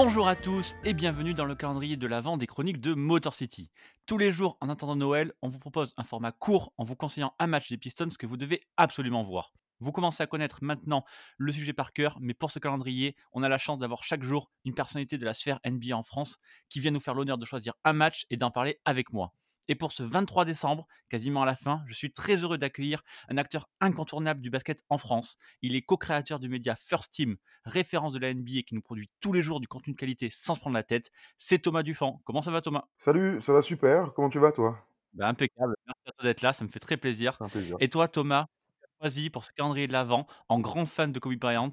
Bonjour à tous et bienvenue dans le calendrier de l'Avent des chroniques de Motor City. Tous les jours, en attendant Noël, on vous propose un format court en vous conseillant un match des Pistons que vous devez absolument voir. Vous commencez à connaître maintenant le sujet par cœur, mais pour ce calendrier, on a la chance d'avoir chaque jour une personnalité de la sphère NBA en France qui vient nous faire l'honneur de choisir un match et d'en parler avec moi. Et pour ce 23 décembre, quasiment à la fin, je suis très heureux d'accueillir un acteur incontournable du basket en France. Il est co-créateur du média First Team, référence de la NBA qui nous produit tous les jours du contenu de qualité sans se prendre la tête. C'est Thomas Dufan. Comment ça va Thomas? Salut, ça va super. Comment tu vas toi? Bah, Impeccable. Merci à toi d'être là, ça me fait très plaisir. Un plaisir. Et toi Thomas, choisi pour ce calendrier de l'Avent, en grand fan de Kobe Bryant,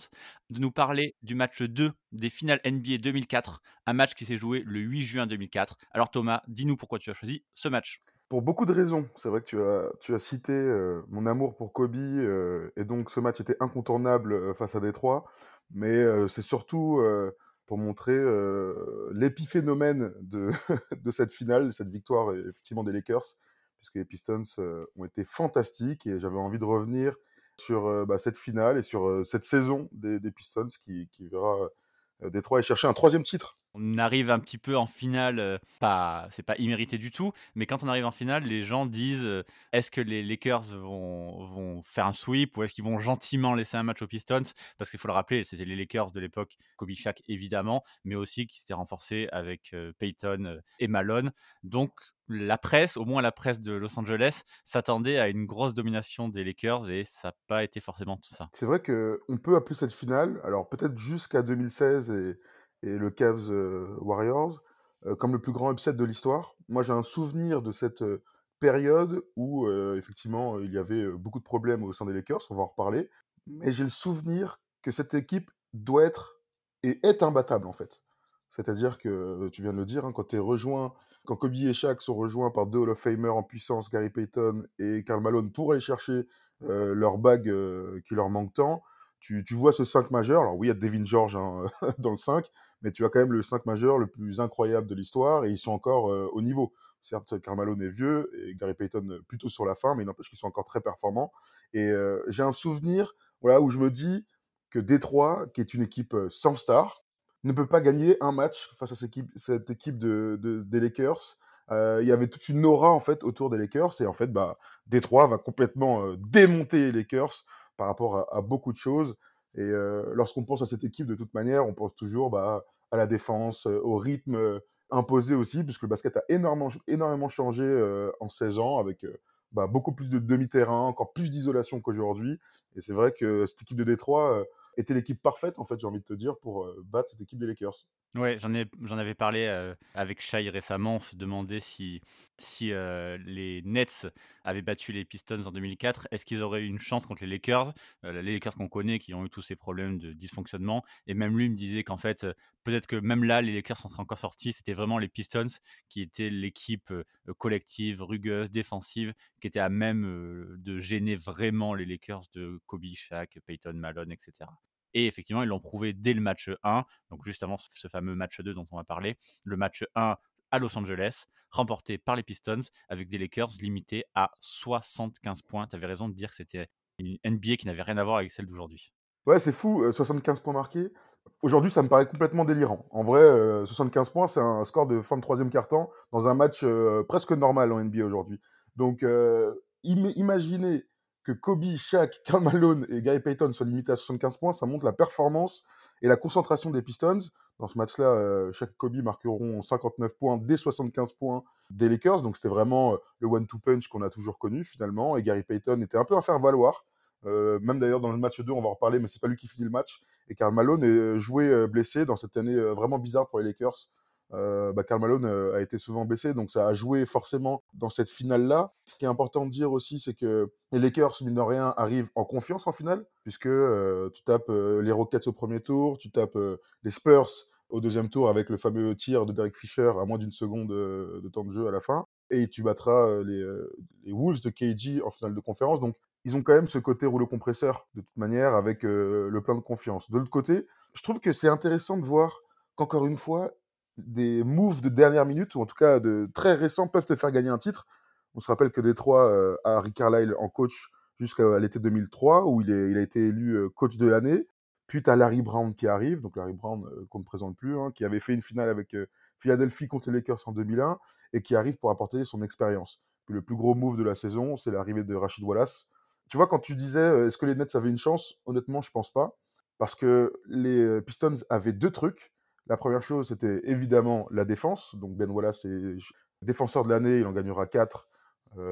de nous parler du match 2 des finales NBA 2004, un match qui s'est joué le 8 juin 2004. Alors Thomas, dis-nous pourquoi tu as choisi ce match. Pour beaucoup de raisons. C'est vrai que tu as, tu as cité euh, mon amour pour Kobe, euh, et donc ce match était incontournable euh, face à Détroit, mais c'est surtout pour montrer l'épiphénomène de, de cette finale, cette victoire effectivement des Lakers, puisque les Pistons ont été fantastiques et j'avais envie de revenir sur bah, cette finale et sur cette saison des, Pistons qui, verra Détroit aller chercher un troisième titre on arrive un petit peu en finale, euh, pas, c'est pas immérité du tout, mais quand on arrive en finale, les gens disent euh, est-ce que les Lakers vont, faire un sweep ou est-ce qu'ils vont gentiment laisser un match aux Pistons? Parce qu'il faut le rappeler, c'était les Lakers de l'époque, Kobe Shaq évidemment, mais aussi qui s'étaient renforcés avec euh, Peyton et Malone. Donc la presse, au moins la presse de Los Angeles, s'attendait à une grosse domination des Lakers et ça n'a pas été forcément tout ça. C'est vrai qu'on peut appeler cette finale, alors peut-être jusqu'à 2016 et le Cavs euh, Warriors euh, comme le plus grand upset de l'histoire. Moi, j'ai un souvenir de cette euh, période où effectivement il y avait beaucoup de problèmes au sein des Lakers, on va en reparler, mais j'ai le souvenir que cette équipe doit être et est imbattable en fait. C'est-à-dire que tu viens de le dire, hein, quand tu es rejoint, quand Kobe et Shaq sont rejoints par deux Hall of Famer en puissance, Gary Payton et Karl Malone, pour aller chercher leur bague qui leur manque tant, tu, vois ce 5 majeur. Alors oui, il y a Devin George hein, dans le 5, mais tu as quand même le 5 majeur le plus incroyable de l'histoire et ils sont encore euh, au niveau. Certes, Carmelo est vieux et Gary Payton euh, plutôt sur la fin, mais il n'empêche qu'ils sont encore très performants. Et euh, j'ai un souvenir voilà, où je me dis que Détroit, qui est une équipe sans star, ne peut pas gagner un match face à cette équipe, de, des Lakers. il y avait toute une aura en fait autour des Lakers et en fait bah Détroit va complètement démonter les Lakers par rapport à, beaucoup de choses. Et euh, lorsqu'on pense à cette équipe, de toute manière, on pense toujours bah, à la défense, euh, au rythme euh, imposé aussi, puisque le basket a énormément, énormément changé en 16 ans, avec bah, beaucoup plus de demi-terrain, encore plus d'isolation qu'aujourd'hui. Et c'est vrai que cette équipe de Détroit était l'équipe parfaite, en fait, j'ai envie de te dire, pour battre cette équipe des Lakers. Ouais, j'en ai j'en avais parlé, avec Shai récemment. On se demandait si si, les Nets avaient battu les Pistons en 2004, est-ce qu'ils auraient eu une chance contre les Lakers? les Lakers qu'on connaît, qui ont eu tous ces problèmes de dysfonctionnement et même lui me disait qu'en fait, peut-être que même là, les Lakers sont encore sortis, c'était vraiment les Pistons qui étaient l'équipe, collective, rugueuse, défensive, qui était à même, de gêner vraiment les Lakers de Kobe, Shaq, Peyton, Malone etc. Et effectivement, ils l'ont prouvé dès le match 1, donc juste avant ce fameux match 2 dont on va parler. Le match 1 à Los Angeles, remporté par les Pistons, avec des Lakers limités à 75 points. Tu avais raison de dire que c'était une NBA qui n'avait rien à voir avec celle d'aujourd'hui. Ouais, c'est fou, 75 euh, points marqués. Aujourd'hui, ça me paraît complètement délirant. En vrai, 75 euh, points, c'est un score de fin de troisième quart-temps dans un match euh, presque normal en NBA aujourd'hui. Donc, imaginez que Kobe, Shaq, Malone et Gary Payton soient limités à 75 points, ça montre la performance et la concentration des Pistons. Dans ce match-là, euh, Shaq et Kobe marqueront 59 points dès 75 points des Lakers. Donc c'était vraiment euh, le one-two punch qu'on a toujours connu finalement. Et Gary Payton était un peu à faire valoir. Euh, même d'ailleurs dans le match 2, on va en reparler, mais c'est pas lui qui finit le match. Et Karl Malone est joué blessé dans cette année vraiment bizarre pour les Lakers euh, bah, Karl Malone euh, a été souvent blessé, donc ça a joué forcément dans cette finale-là. Ce qui est important de dire aussi, c'est que les Lakers, mine de rien, arrivent en confiance en finale, puisque euh, tu tapes euh, les Rockets au premier tour, tu tapes les Spurs au deuxième tour avec le fameux tir de Derek Fisher à moins d'une seconde de temps de jeu à la fin, et tu battras les, les Wolves de KG en finale de conférence. Donc ils ont quand même ce côté rouleau compresseur, de toute manière, avec le plein de confiance. De l'autre côté, je trouve que c'est intéressant de voir qu'encore une fois, des moves de dernière minute, ou en tout cas de très récents, peuvent te faire gagner un titre. On se rappelle que Détroit euh, a Rick Carlisle en coach jusqu'à l'été 2003, où il, il a été élu euh, coach de l'année. Puis tu as Larry Brown qui arrive, donc Larry Brown qu'on ne présente plus, hein, qui avait fait une finale avec Philadelphie contre les Lakers en 2001 et qui arrive pour apporter son expérience. Puis le plus gros move de la saison, c'est l'arrivée de Rachid Wallace. Tu vois, quand tu disais est-ce que les Nets avaient une chance, honnêtement, je pense pas. Parce que les Pistons avaient deux trucs. La première chose, c'était évidemment la défense. Donc Ben Wallace est défenseur de l'année, il en gagnera 4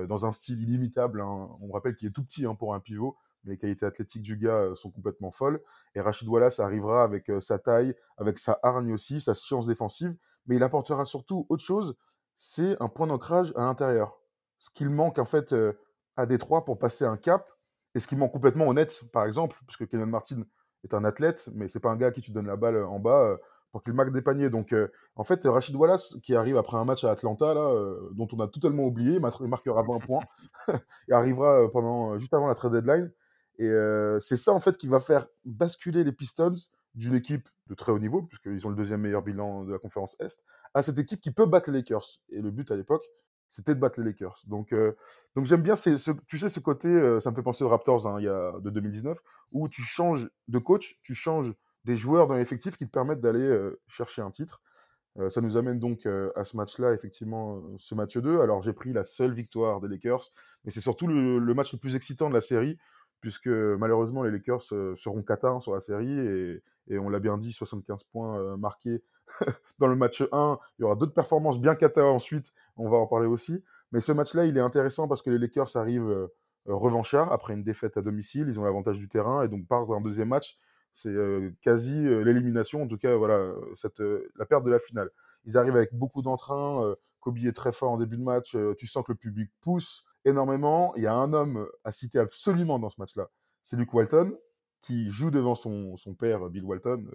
dans un style illimitable. Hein. On rappelle qu'il est tout petit hein, pour un pivot, mais les qualités athlétiques du gars sont complètement folles. Et Rachid Wallace arrivera avec sa taille, avec sa hargne aussi, sa science défensive, mais il apportera surtout autre chose, c'est un point d'ancrage à l'intérieur. Ce qu'il manque en fait à Détroit pour passer un cap, et ce qui manque complètement honnête, par exemple, parce que Kenan Martin est un athlète, mais c'est pas un gars qui tu donne la balle en bas pour qu'il marque des paniers. Donc, en fait, Rachid Wallace, qui arrive après un match à Atlanta, là, dont on a totalement oublié, il marquera 20 points, et arrivera pendant, juste avant la trade deadline. Et c'est ça, en fait, qui va faire basculer les Pistons d'une équipe de très haut niveau, puisqu'ils ont le deuxième meilleur bilan de la conférence Est, à cette équipe qui peut battre les Lakers. Et le but à l'époque, c'était de battre les Lakers. Donc, donc j'aime bien, ce, tu sais, ce côté, ça me fait penser aux Raptors hein, il y a, de 2019, où tu changes de coach, tu changes des joueurs dans l'effectif qui te permettent d'aller chercher un titre. ça nous amène donc à ce match-là, effectivement, ce match 2. Alors j'ai pris la seule victoire des Lakers, mais c'est surtout le, match le plus excitant de la série, puisque malheureusement les Lakers seront catins sur la série, et, on l'a bien dit, 75 points marqués dans le match 1. Il y aura d'autres performances bien cata ensuite, on va en parler aussi. Mais ce match-là, il est intéressant parce que les Lakers arrivent revanchards après une défaite à domicile, ils ont l'avantage du terrain, et donc partent un deuxième match c'est quasi l'élimination, en tout cas, voilà, cette, la perte de la finale. Ils arrivent avec beaucoup d'entrain. Kobe est très fort en début de match. tu sens que le public pousse énormément. Il y a un homme à citer absolument dans ce match-là. C'est Luke Walton, qui joue devant son, son père, Bill Walton,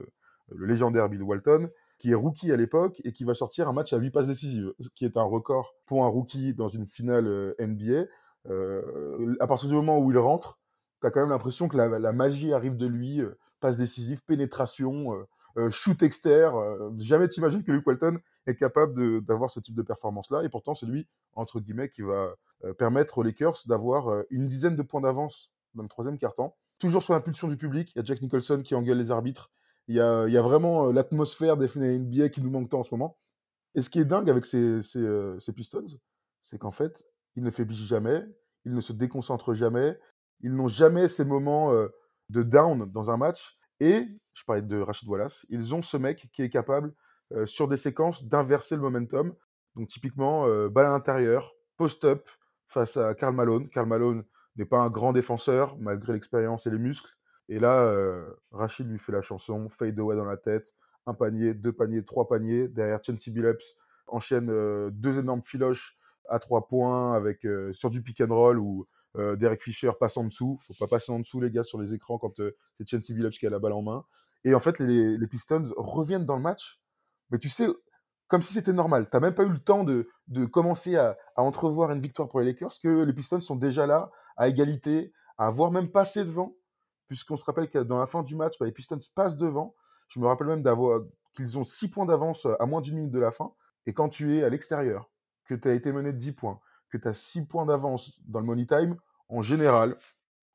le légendaire Bill Walton, qui est rookie à l'époque et qui va sortir un match à 8 passes décisives, qui est un record pour un rookie dans une finale NBA. à partir du moment où il rentre, tu as quand même l'impression que la, magie arrive de lui passe décisive, pénétration, euh, euh, shoot externe. Euh, jamais t'imagines que Luke Walton est capable d'avoir ce type de performance-là. Et pourtant, c'est lui, entre guillemets, qui va permettre aux Lakers d'avoir une dizaine de points d'avance dans le troisième quart-temps. Toujours sous l'impulsion du public. Il y a Jack Nicholson qui engueule les arbitres. Il y a, il y a vraiment l'atmosphère des NBA qui nous manque tant en ce moment. Et ce qui est dingue avec ces, ces, ces Pistons, c'est qu'en fait, ils ne faiblissent jamais, ils ne se déconcentrent jamais, ils n'ont jamais ces moments de down dans un match. Et, je parlais de Rachid Wallace, ils ont ce mec qui est capable, euh, sur des séquences, d'inverser le momentum. Donc, typiquement, euh, balle à l'intérieur, post-up face à Karl Malone. Karl Malone n'est pas un grand défenseur, malgré l'expérience et les muscles. Et là, euh, Rachid lui fait la chanson, fade away dans la tête, un panier, deux paniers, trois paniers. Derrière, Chelsea Billups enchaîne deux énormes filoches à trois points avec, sur du pick and roll euh, Derek Fisher passe en dessous. Faut pas passer en dessous, les gars, sur les écrans quand euh, c'est Chelsea Billups qui a la balle en main. Et en fait, les, Pistons reviennent dans le match. Mais tu sais, comme si c'était normal. T'as même pas eu le temps de, commencer à, entrevoir une victoire pour les Lakers, que les Pistons sont déjà là, à égalité, à avoir même passé devant. Puisqu'on se rappelle que dans la fin du match, bah, les Pistons passent devant. Je me rappelle même d'avoir qu'ils ont 6 points d'avance à moins d'une minute de la fin. Et quand tu es à l'extérieur, que tu as été mené de 10 points, que tu as 6 points d'avance dans le money time, en général,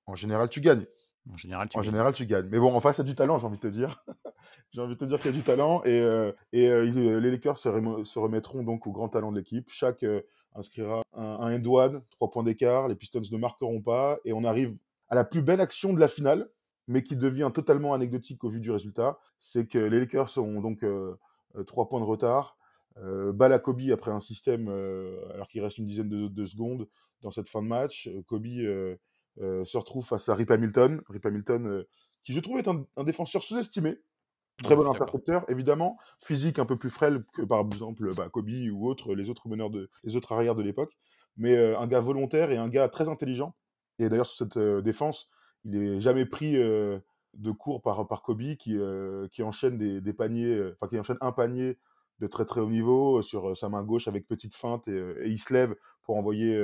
en général, tu gagnes. En général, tu, en gagnes. Général, tu gagnes. Mais bon, en face, il y a du talent, j'ai envie de te dire. j'ai envie de te dire qu'il y a du talent. Et, euh, et euh, les Lakers se, remettront donc au grand talent de l'équipe. Chaque euh, inscrira un, un end one, trois points d'écart. Les Pistons ne marqueront pas. Et on arrive à la plus belle action de la finale, mais qui devient totalement anecdotique au vu du résultat. C'est que les Lakers ont donc trois points de retard. balle à Kobe après un système, alors qu'il reste une dizaine de secondes dans cette fin de match. Kobe se retrouve face à Rip Hamilton. Rip Hamilton, qui je trouve est un, défenseur sous-estimé. Très bon intercepteur, évidemment. Physique un peu plus frêle que par exemple bah, Kobe ou autres, les autres meneurs de, les autres arrières de l'époque. Mais un gars volontaire et un gars très intelligent. Et d'ailleurs, sur cette défense, il n'est jamais pris de cours par, par Kobe qui, qui enchaîne des, des paniers, enfin qui enchaîne un panier de très très haut niveau sur sa main gauche avec petite feinte et, il se lève pour envoyer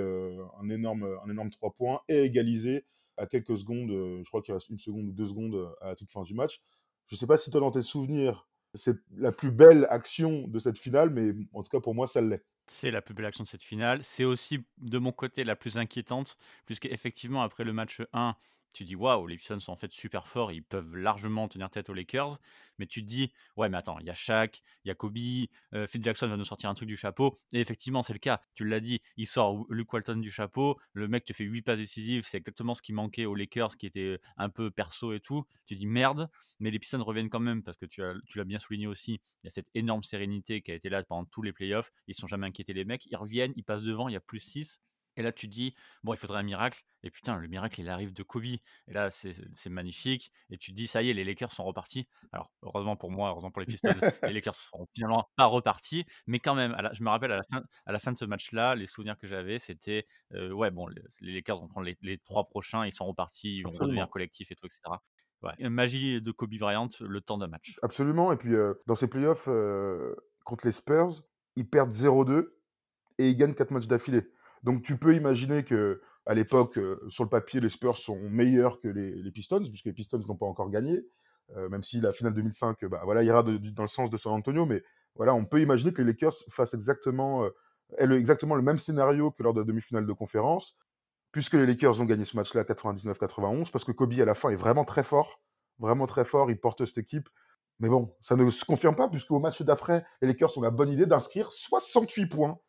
un énorme un énorme 3 points et égaliser à quelques secondes, je crois qu'il reste une seconde ou deux secondes à la toute fin du match. Je ne sais pas si toi dans tes souvenirs, c'est la plus belle action de cette finale, mais en tout cas pour moi ça l'est. C'est la plus belle action de cette finale. C'est aussi de mon côté la plus inquiétante, puisque effectivement après le match 1, tu dis: «Waouh, les Pistons sont en fait super forts, ils peuvent largement tenir tête aux Lakers». Mais tu te dis: «Ouais, mais attends, il y a Shaq, il y a Kobe, heu, Phil Jackson va nous sortir un truc du chapeau» et effectivement, c'est le cas. Tu l'as dit, il sort Luke Walton du chapeau, le mec te fait 8 passes décisives, c'est exactement ce qui manquait aux Lakers qui étaient un peu perso et tout. Tu dis: «Merde», mais les Pistons reviennent quand même parce que tu as tu l'as bien souligné aussi, il y a cette énorme sérénité qui a été là pendant tous les playoffs. Ils sont jamais inquiétés les mecs, ils reviennent, ils passent devant, il y a plus 6 et là, tu te dis, bon, il faudrait un miracle. Et putain, le miracle, il arrive de Kobe. Et là, c'est magnifique. Et tu te dis, ça y est, les Lakers sont repartis. Alors, heureusement pour moi, heureusement pour les Pistons, les Lakers sont finalement pas repartis. Mais quand même, je me rappelle à la fin, à la fin de ce match-là, les souvenirs que j'avais, c'était, euh, ouais, bon, les, Lakers vont prendre les, trois prochains, ils sont repartis, ils vont redevenir collectif et tout, etc. Ouais, magie de Kobe Bryant, le temps d'un match. Absolument. Et puis, euh, dans ces playoffs euh, contre les Spurs, ils perdent 0-2 et ils gagnent 4 matchs d'affilée. Donc tu peux imaginer que à l'époque, euh, sur le papier, les Spurs sont meilleurs que les, Pistons, puisque les Pistons n'ont pas encore gagné, euh, même si la finale 2005 bah, voilà, ira dans le sens de San Antonio, mais voilà, on peut imaginer que les Lakers fassent exactement, euh, exactement le même scénario que lors de la demi-finale de conférence, puisque les Lakers ont gagné ce match-là 99-91, parce que Kobe à la fin est vraiment très fort, vraiment très fort, il porte cette équipe. Mais bon, ça ne se confirme pas, puisque au match d'après, les Lakers ont la bonne idée d'inscrire 68 points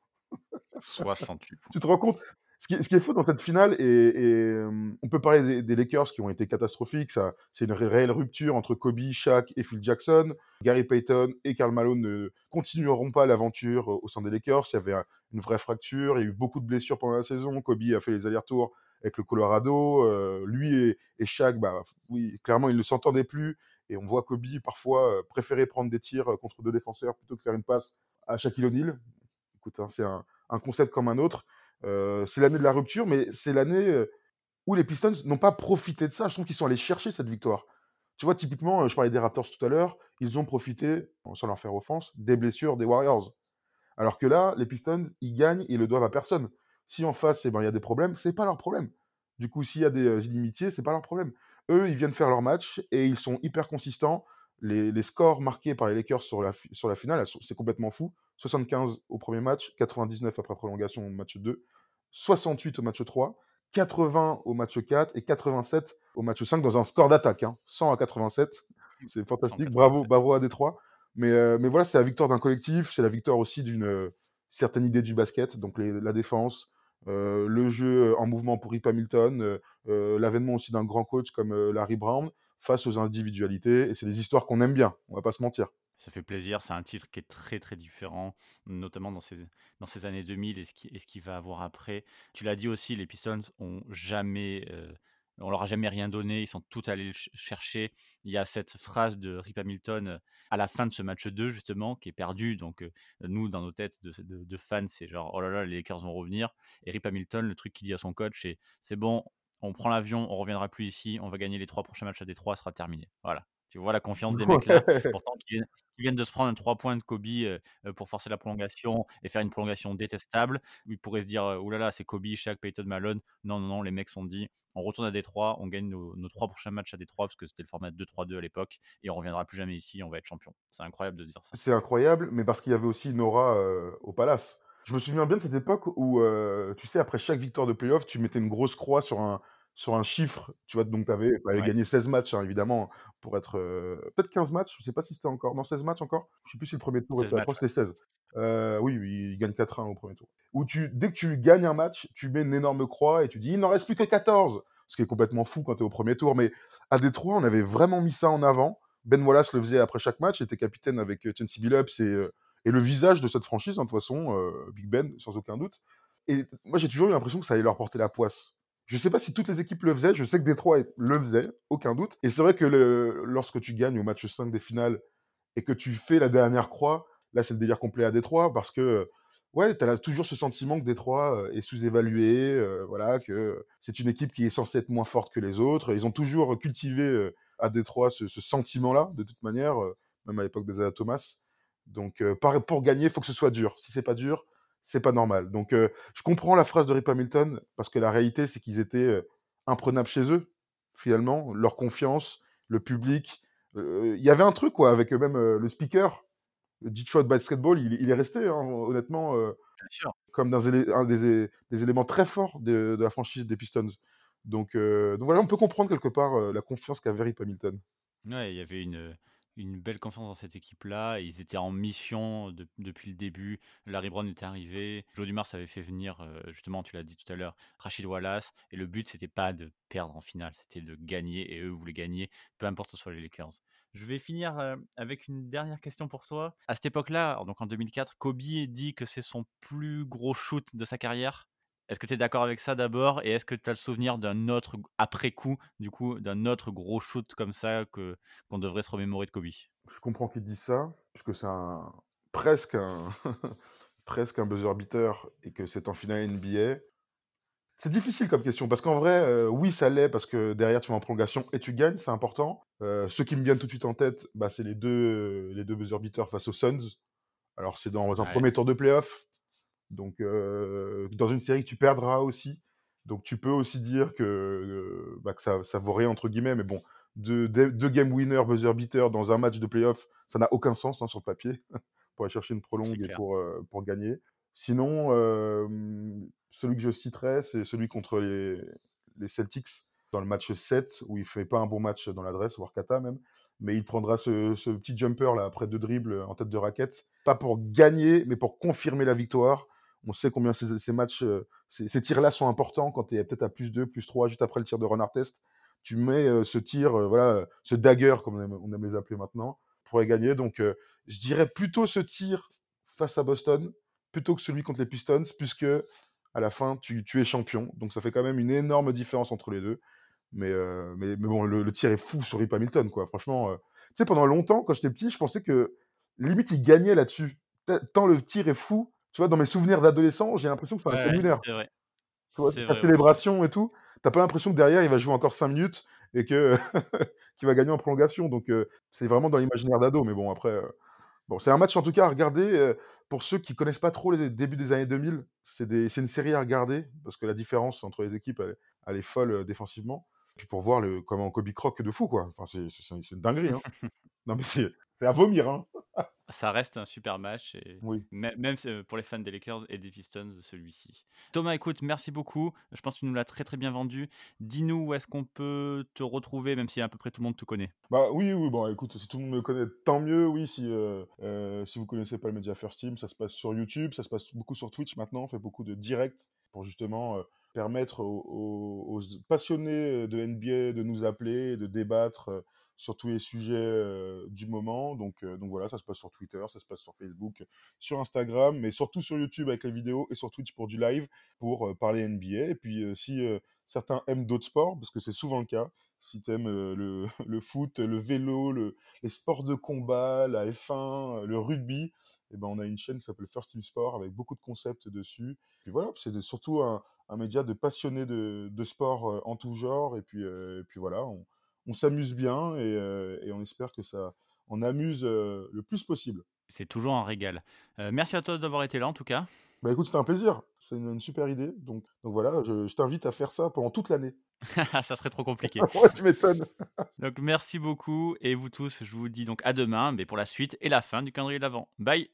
68 Tu te rends compte? Ce qui, est fou dans cette finale, et, on peut parler des, Lakers qui ont été catastrophiques, c'est une réelle rupture entre Kobe, Shaq et Phil Jackson. Gary Payton et Karl Malone ne continueront pas l'aventure au sein des Lakers. Il y avait une vraie fracture, il y a eu beaucoup de blessures pendant la saison. Kobe a fait les allers-retours avec le Colorado. lui et, Shaq, bah, oui, clairement, ils ne s'entendaient plus. Et on voit Kobe parfois préférer prendre des tirs contre deux défenseurs plutôt que faire une passe à Shaquille O'Neal. Écoute, hein, c'est un, concept comme un autre. Euh, c'est l'année de la rupture, mais c'est l'année euh, où les Pistons n'ont pas profité de ça. Je trouve qu'ils sont allés chercher cette victoire. Tu vois, typiquement, euh, je parlais des Raptors tout à l'heure, ils ont profité, sans leur faire offense, des blessures des Warriors. Alors que là, les Pistons, ils gagnent, ils le doivent à personne. Si en face, eh ben, il y a des problèmes, c'est pas leur problème. Du coup, s'il y a des inimitiés, c'est pas leur problème. Eux, ils viennent faire leur match et ils sont hyper consistants. Les, scores marqués par les Lakers sur la, sur la finale, c'est complètement fou. 75 au premier match, 99 après prolongation au match 2, 68 au match 3, 80 au match 4 et 87 au match 5 dans un score d'attaque. 100 hein. à 87. C'est fantastique. Bravo, bravo à Détroit. Mais, euh, mais voilà, c'est la victoire d'un collectif, c'est la victoire aussi d'une euh, certaine idée du basket, donc la défense, euh, le jeu en mouvement pour Rip Hamilton, l'avènement aussi d'un grand coach comme Larry Brown face aux individualités. Et c'est des histoires qu'on aime bien, on va pas se mentir. Ça fait plaisir, c'est un titre qui est très très différent, notamment dans ces, dans ces années 2000 et ce qu'il qui va avoir après. Tu l'as dit aussi, les Pistons ont jamais, euh, on leur a jamais rien donné, ils sont tout allés chercher. Il y a cette phrase de Rip Hamilton euh, à la fin de ce match 2 justement, qui est perdu. Donc euh, nous, dans nos têtes de, de, fans, c'est genre, oh là là, les Lakers vont revenir. Et Rip Hamilton, le truc qu'il dit à son coach, c'est, c'est bon, on prend l'avion, on reviendra plus ici, on va gagner les trois prochains matchs à Détroit, sera terminé. Voilà. Tu vois la confiance des mecs là, pourtant qui viennent, de se prendre un 3 points de Kobe pour forcer la prolongation et faire une prolongation détestable. Ils pourraient se dire oulala, c'est Kobe, Shaq, Peyton, Malone. Non, non, non, les mecs sont dit on retourne à Détroit, on gagne nos, trois prochains matchs à Détroit parce que c'était le format 2-3-2 à l'époque et on reviendra plus jamais ici, on va être champion. C'est incroyable de dire ça. C'est incroyable, mais parce qu'il y avait aussi une aura au Palace. Je me souviens bien de cette époque où, tu sais, après chaque victoire de playoff, tu mettais une grosse croix sur un, sur un chiffre, tu vois, donc tu avais, gagné 16 matchs, hein, évidemment, pour être. Peut-être 15 matchs, je sais pas si c'était encore. Non, 16 matchs encore Je sais plus si le premier tour, je crois que c'était 16. oui, il gagne 4-1 au premier tour. Où tu, dès que tu gagnes un match, tu mets une énorme croix et tu dis, il n'en reste plus que 14. Ce qui est complètement fou quand tu es au premier tour. Mais à Détroit, on avait vraiment mis ça en avant. Ben Wallace le faisait après chaque match, il était capitaine avec Chauncey Billups et, et le visage de cette franchise, hein, de toute façon, Big Ben, sans aucun doute. Et moi, j'ai toujours eu l'impression que ça allait leur porter la poisse. Je sais pas si toutes les équipes le faisaient. Je sais que Détroit le faisait, aucun doute. Et c'est vrai que lorsque tu gagnes au match 5 des finales et que tu fais la dernière croix, là, c'est le délire complet à Détroit parce que, ouais, tu as toujours ce sentiment que Détroit euh, est sous-évalué, euh, voilà, que c'est une équipe qui est censée être moins forte que les autres. Ils ont toujours cultivé euh, à Détroit ce, sentiment-là, de toute manière, même à l'époque des Thomas. Donc, pour gagner, il faut que ce soit dur. Si c'est pas dur, c'est pas normal. Donc, euh, je comprends la phrase de Rip Hamilton parce que la réalité, c'est qu'ils étaient euh, imprenables chez eux, finalement. Leur confiance, le public. Euh, il y avait un truc, quoi, avec même le speaker. Le Detroit Basketball, il, il est resté, hein, honnêtement, comme un, des, des, éléments très forts de, de, la franchise des Pistons. Donc, donc voilà, on peut comprendre quelque part la confiance qu'avait Rip Hamilton. Ouais, il y avait une, une belle confiance dans cette équipe-là. Ils étaient en mission de- depuis le début. Larry Brown était arrivé. Joe Dumars avait fait venir, euh, justement, tu l'as dit tout à l'heure, Rachid Wallace. Et le but, c'était pas de perdre en finale, c'était de gagner. Et eux voulaient gagner, peu importe ce soit les Lakers. Je vais finir euh, avec une dernière question pour toi. À cette époque-là, donc en 2004, Kobe dit que c'est son plus gros shoot de sa carrière? Est-ce que tu es d'accord avec ça d'abord Et est-ce que tu as le souvenir d'un autre, après coup, du coup, d'un autre gros shoot comme ça que qu'on devrait se remémorer de Kobe? Je comprends qu'il dise ça, puisque c'est un, presque un, presque un buzzer beater et que c'est en finale NBA. C'est difficile comme question, parce qu'en vrai, euh, oui, ça l'est, parce que derrière, tu vas en prolongation et tu gagnes, c'est important. Euh, ceux qui me viennent tout de suite en tête, bah, c'est les deux, les deux buzzer beaters face aux Suns. Alors, c'est dans un Ouais. premier tour de playoff. Donc, euh, dans une série tu perdras aussi. Donc, tu peux aussi dire que, euh, bah, que ça, ça vaut rien, entre guillemets. Mais bon, deux, deux, game winners, buzzer beater dans un match de playoff, ça n'a aucun sens hein, sur le papier pour aller chercher une prolongue et pour, euh, pour gagner. Sinon, celui que je citerai, c'est celui contre les, les Celtics dans le match 7, où il fait pas un bon match dans l'adresse, voire kata même. Mais il prendra ce, ce petit jumper là après deux dribbles en tête de raquette, pas pour gagner, mais pour confirmer la victoire. On sait combien ces, matchs, euh, ces, tirs-là sont importants quand tu es peut-être à plus 2, plus 3, juste après le tir de Ron Artest. Tu mets euh, ce tir, euh, voilà, ce dagger, comme on aime, les appeler maintenant, pour gagner. Donc, je dirais plutôt ce tir face à Boston, plutôt que celui contre les Pistons, puisque à la fin, tu, es champion. Donc, ça fait quand même une énorme différence entre les deux. Mais, mais, mais bon, le, tir est fou sur Rip Hamilton, quoi. Franchement, tu sais, pendant longtemps, quand j'étais petit, je pensais que limite, il gagnait là-dessus. Tant le tir est fou. Tu vois, dans mes souvenirs d'adolescent, j'ai l'impression que c'est un Ouais, communeur. c'est vrai. Tu vois, vrai célébration et tout. T'as pas l'impression que derrière, il va jouer encore 5 minutes et que qu'il va gagner en prolongation. Donc, euh, c'est vraiment dans l'imaginaire d'ado. Mais bon, après, euh, bon, c'est un match en tout cas à regarder. euh, pour ceux qui connaissent pas trop les débuts des années 2000, c'est des- c'est une série à regarder parce que la différence entre les équipes, elle, elle est folle défensivement. Puis pour voir le, comment Kobe croque de fou, quoi. Enfin, c'est une dinguerie. Hein. non, mais c'est c'est à vomir. Hein. Ça reste un super match, et Oui. mê- même pour les fans des Lakers et des Pistons, celui-ci. Thomas, écoute, merci beaucoup. Je pense que tu nous l'as très très bien vendu. Dis-nous où est-ce qu'on peut te retrouver, même si à peu près tout le monde te connaît. Bah oui, oui, bon, écoute, si tout le monde me connaît, tant mieux, oui, si, euh, euh, si vous connaissez pas le Media First Team, ça se passe sur YouTube, ça se passe beaucoup sur Twitch maintenant, on fait beaucoup de directs pour justement euh, permettre aux, passionnés de NBA de nous appeler, de débattre sur tous les sujets du moment. Donc, donc voilà, ça se passe sur Twitter, ça se passe sur Facebook, sur Instagram, mais surtout sur YouTube avec les vidéos et sur Twitch pour du live pour parler NBA. Et puis si certains aiment d'autres sports, parce que c'est souvent le cas, si tu aimes le, le foot, le vélo, le, les sports de combat, la F1, euh, le rugby, eh ben on a une chaîne qui s'appelle First Team Sport avec beaucoup de concepts dessus. Puis voilà, c'est surtout un, un média de passionnés de, de sport en tout genre. Et puis, euh, et puis voilà, on, on s'amuse bien et, euh, et on espère que ça en amuse euh, le plus possible. C'est toujours un régal. Merci à toi d'avoir été là en tout cas. Bah écoute, c'était un plaisir, c'est une, une super idée. Donc, donc voilà, je, je t'invite à faire ça pendant toute l'année. Ça serait trop compliqué. ouais, tu m'étonnes. Donc merci beaucoup et vous tous, je vous dis donc à demain mais pour la suite et la fin du calendrier d'avant. Bye